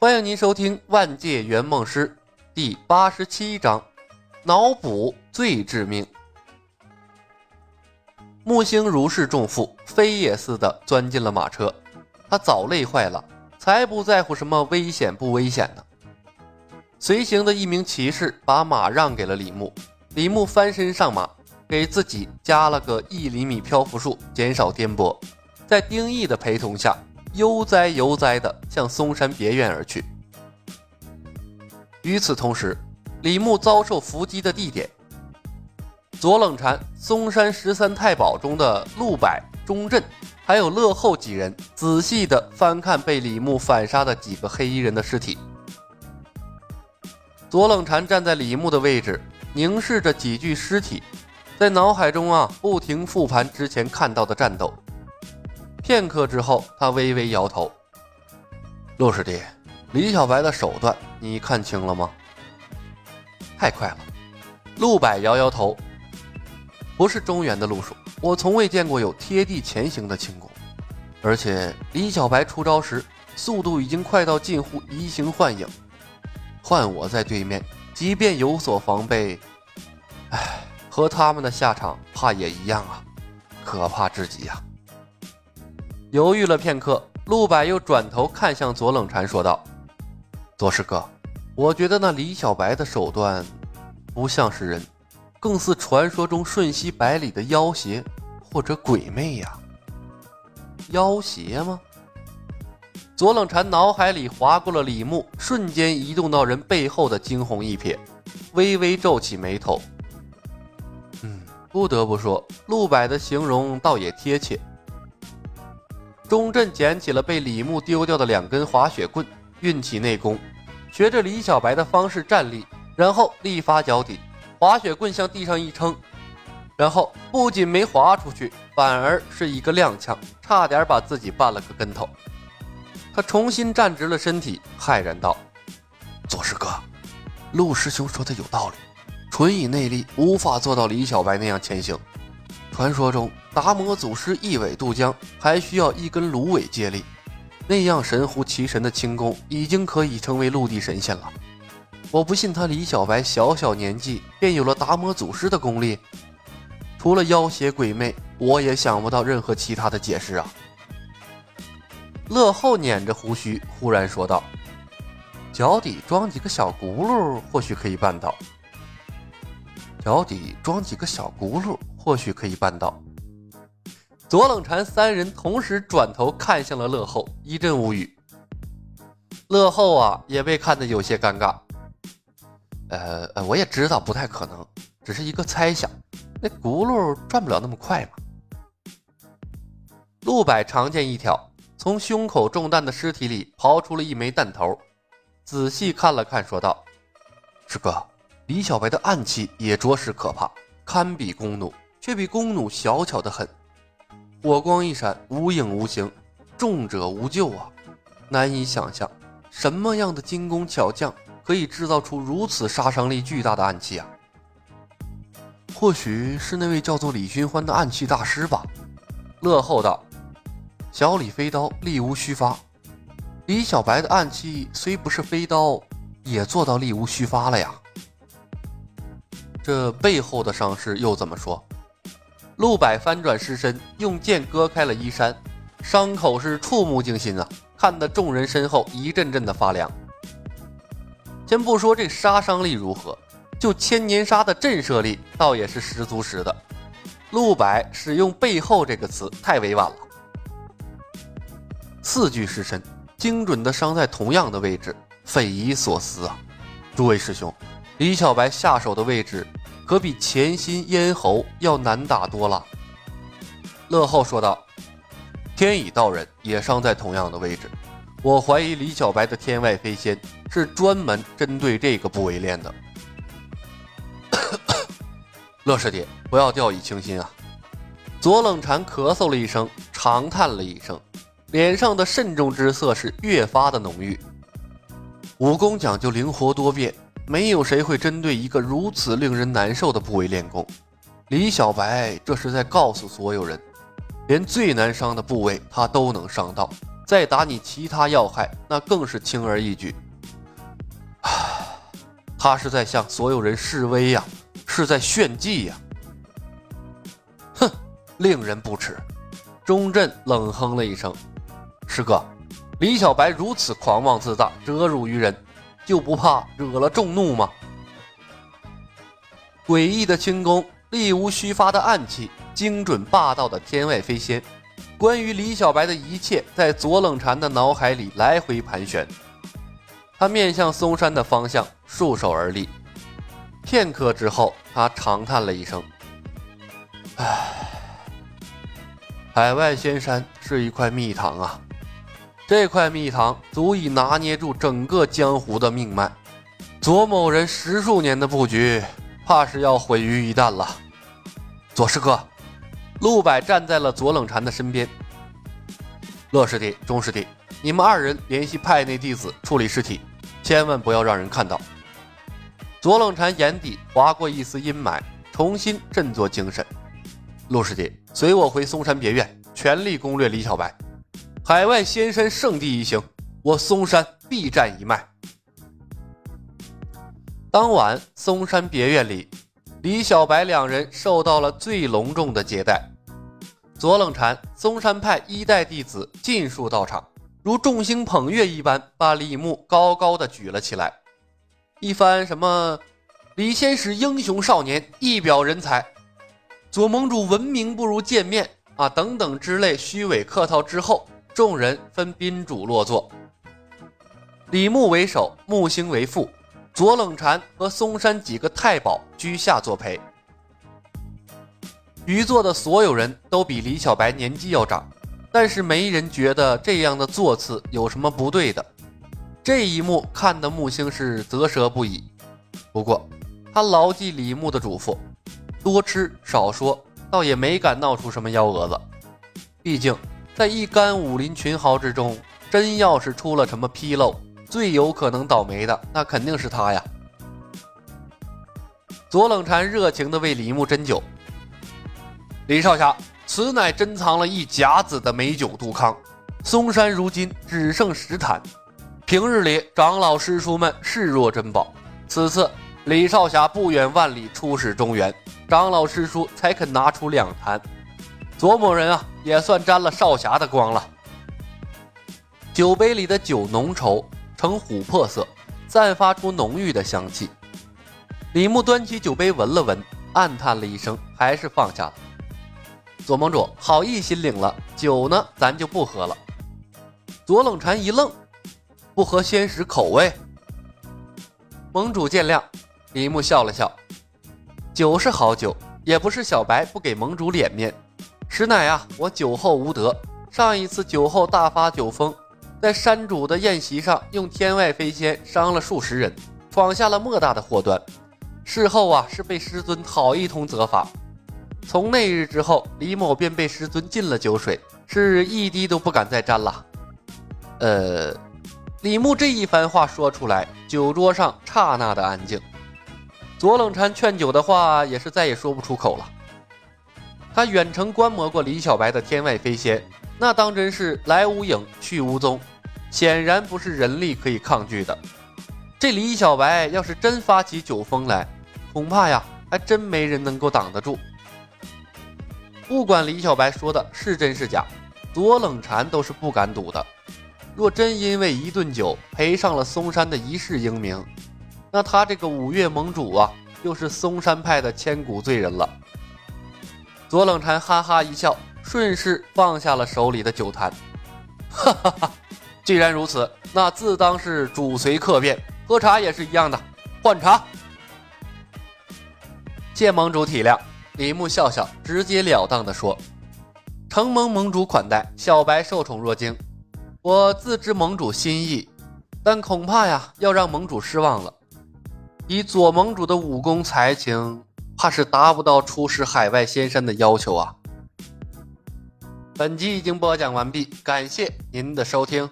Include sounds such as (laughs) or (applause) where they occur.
欢迎您收听《万界圆梦师》第八十七章，脑补最致命。木星如释重负，飞也似的钻进了马车。他早累坏了，才不在乎什么危险不危险呢。随行的一名骑士把马让给了李牧，李牧翻身上马，给自己加了个一厘米漂浮术，减少颠簸。在丁义的陪同下。悠哉悠哉地向嵩山别院而去。与此同时，李牧遭受伏击的地点——左冷禅嵩山十三太保中的陆柏、钟镇，还有乐后几人，仔细地翻看被李牧反杀的几个黑衣人的尸体。左冷禅站在李牧的位置，凝视着几具尸体，在脑海中啊不停复盘之前看到的战斗。片刻之后，他微微摇头：“陆师弟，李小白的手段你看清了吗？”太快了。陆柏摇摇头：“不是中原的路数，我从未见过有贴地前行的轻功。而且李小白出招时，速度已经快到近乎移形换影。换我在对面，即便有所防备，唉，和他们的下场怕也一样啊，可怕至极呀！”犹豫了片刻，陆柏又转头看向左冷禅，说道：“左师哥，我觉得那李小白的手段不像是人，更似传说中瞬息百里的妖邪或者鬼魅呀。妖邪吗？”左冷禅脑海里划过了李牧，瞬间移动到人背后的惊鸿一瞥，微微皱起眉头。嗯，不得不说，陆柏的形容倒也贴切。钟镇捡起了被李牧丢掉的两根滑雪棍，运起内功，学着李小白的方式站立，然后力发脚底，滑雪棍向地上一撑，然后不仅没滑出去，反而是一个踉跄，差点把自己绊了个跟头。他重新站直了身体，骇然道：“左师哥，陆师兄说的有道理，纯以内力无法做到李小白那样前行。”传说中，达摩祖师一苇渡江，还需要一根芦苇借力。那样神乎其神的轻功，已经可以成为陆地神仙了。我不信他李小白小小年纪便有了达摩祖师的功力。除了妖邪鬼魅，我也想不到任何其他的解释啊。乐后捻着胡须，忽然说道：“脚底装几个小轱辘，或许可以办到。脚底装几个小轱辘。”或许可以办到。左冷禅三人同时转头看向了乐后，一阵无语。乐后啊，也被看得有些尴尬。呃呃，我也知道不太可能，只是一个猜想。那轱辘转不了那么快嘛。陆柏长剑一挑，从胸口中弹的尸体里刨出了一枚弹头，仔细看了看，说道：“师哥，李小白的暗器也着实可怕，堪比弓弩。”却比弓弩小巧的很，火光一闪，无影无形，重者无救啊！难以想象，什么样的精工巧匠可以制造出如此杀伤力巨大的暗器啊？或许是那位叫做李寻欢的暗器大师吧。乐后道：“小李飞刀，力无虚发。李小白的暗器虽不是飞刀，也做到力无虚发了呀。这背后的伤势又怎么说？”陆柏翻转尸身，用剑割开了衣衫，伤口是触目惊心啊！看得众人身后一阵阵的发凉。先不说这杀伤力如何，就千年杀的震慑力，倒也是十足十的。陆柏使用“背后”这个词太委婉了。四具尸身，精准的伤在同样的位置，匪夷所思啊！诸位师兄，李小白下手的位置。可比前心咽喉要难打多了。乐后说道：“天乙道人也伤在同样的位置，我怀疑李小白的天外飞仙是专门针对这个部位练的。(coughs) ”乐师弟，不要掉以轻心啊！左冷禅咳嗽了一声，长叹了一声，脸上的慎重之色是越发的浓郁。武功讲究灵活多变。没有谁会针对一个如此令人难受的部位练功。李小白这是在告诉所有人，连最难伤的部位他都能伤到，再打你其他要害，那更是轻而易举。(sighs) 他是在向所有人示威呀，是在炫技呀！哼，令人不齿。钟震冷哼了一声：“师哥，李小白如此狂妄自大，折辱于人，就不怕惹了众怒吗？”诡异的轻功，力无虚发的暗器，精准霸道的天外飞仙，关于李小白的一切，在左冷禅的脑海里来回盘旋。他面向嵩山的方向，束手而立。片刻之后，他长叹了一声：“唉，海外仙山是一块蜜糖啊，这块蜜糖足以拿捏住整个江湖的命脉。左某人十数年的布局，怕是要毁于一旦了。”左师哥，陆柏站在了左冷禅的身边。乐师弟、钟师弟，你们二人联系派内弟子处理尸体。千万不要让人看到。左冷禅眼底划过一丝阴霾，重新振作精神。陆师弟，随我回嵩山别院，全力攻略李小白。海外仙山圣地一行，我嵩山必占一脉。当晚，嵩山别院里，李小白两人受到了最隆重的接待。左冷禅，嵩山派一代弟子尽数到场。如众星捧月一般，把李牧高高的举了起来。一番什么“李仙使英雄少年，一表人才”，左盟主闻名不如见面啊等等之类虚伪客套之后，众人分宾主落座。李牧为首，木星为副，左冷禅和嵩山几个太保居下作陪。余座的所有人都比李小白年纪要长。但是没人觉得这样的座次有什么不对的。这一幕看得木星是啧舌不已。不过他牢记李牧的嘱咐，多吃少说，倒也没敢闹出什么幺蛾子。毕竟在一干武林群豪之中，真要是出了什么纰漏，最有可能倒霉的那肯定是他呀。左冷禅热情地为李牧斟酒，李少侠。此乃珍藏了一甲子的美酒杜康，嵩山如今只剩十坛，平日里长老师叔们视若珍宝。此次李少侠不远万里出使中原，长老师叔才肯拿出两坛。左某人啊，也算沾了少侠的光了。酒杯里的酒浓稠，呈琥珀色，散发出浓郁的香气。李牧端起酒杯闻了闻，暗叹了一声，还是放下了。左盟主好意心领了酒呢，咱就不喝了。左冷禅一愣，不合仙使口味。盟主见谅。李牧笑了笑，酒是好酒，也不是小白不给盟主脸面，实乃啊我酒后无德。上一次酒后大发酒疯，在山主的宴席上用天外飞仙伤了数十人，闯下了莫大的祸端。事后啊是被师尊好一通责罚。从那日之后，李某便被师尊禁了酒水，是一滴都不敢再沾了。呃，李牧这一番话说出来，酒桌上刹那的安静。左冷禅劝酒的话也是再也说不出口了。他远程观摩过李小白的天外飞仙，那当真是来无影去无踪，显然不是人力可以抗拒的。这李小白要是真发起酒疯来，恐怕呀，还真没人能够挡得住。不管李小白说的是真是假，左冷禅都是不敢赌的。若真因为一顿酒赔上了嵩山的一世英名，那他这个五岳盟主啊，就是嵩山派的千古罪人了。左冷禅哈哈一笑，顺势放下了手里的酒坛。哈 (laughs) 哈哈，既然如此，那自当是主随客便，喝茶也是一样的。换茶，谢盟主体谅。李牧笑笑，直截了当的说：“承蒙盟主款待，小白受宠若惊。我自知盟主心意，但恐怕呀，要让盟主失望了。以左盟主的武功才情，怕是达不到出使海外仙山的要求啊。”本集已经播讲完毕，感谢您的收听。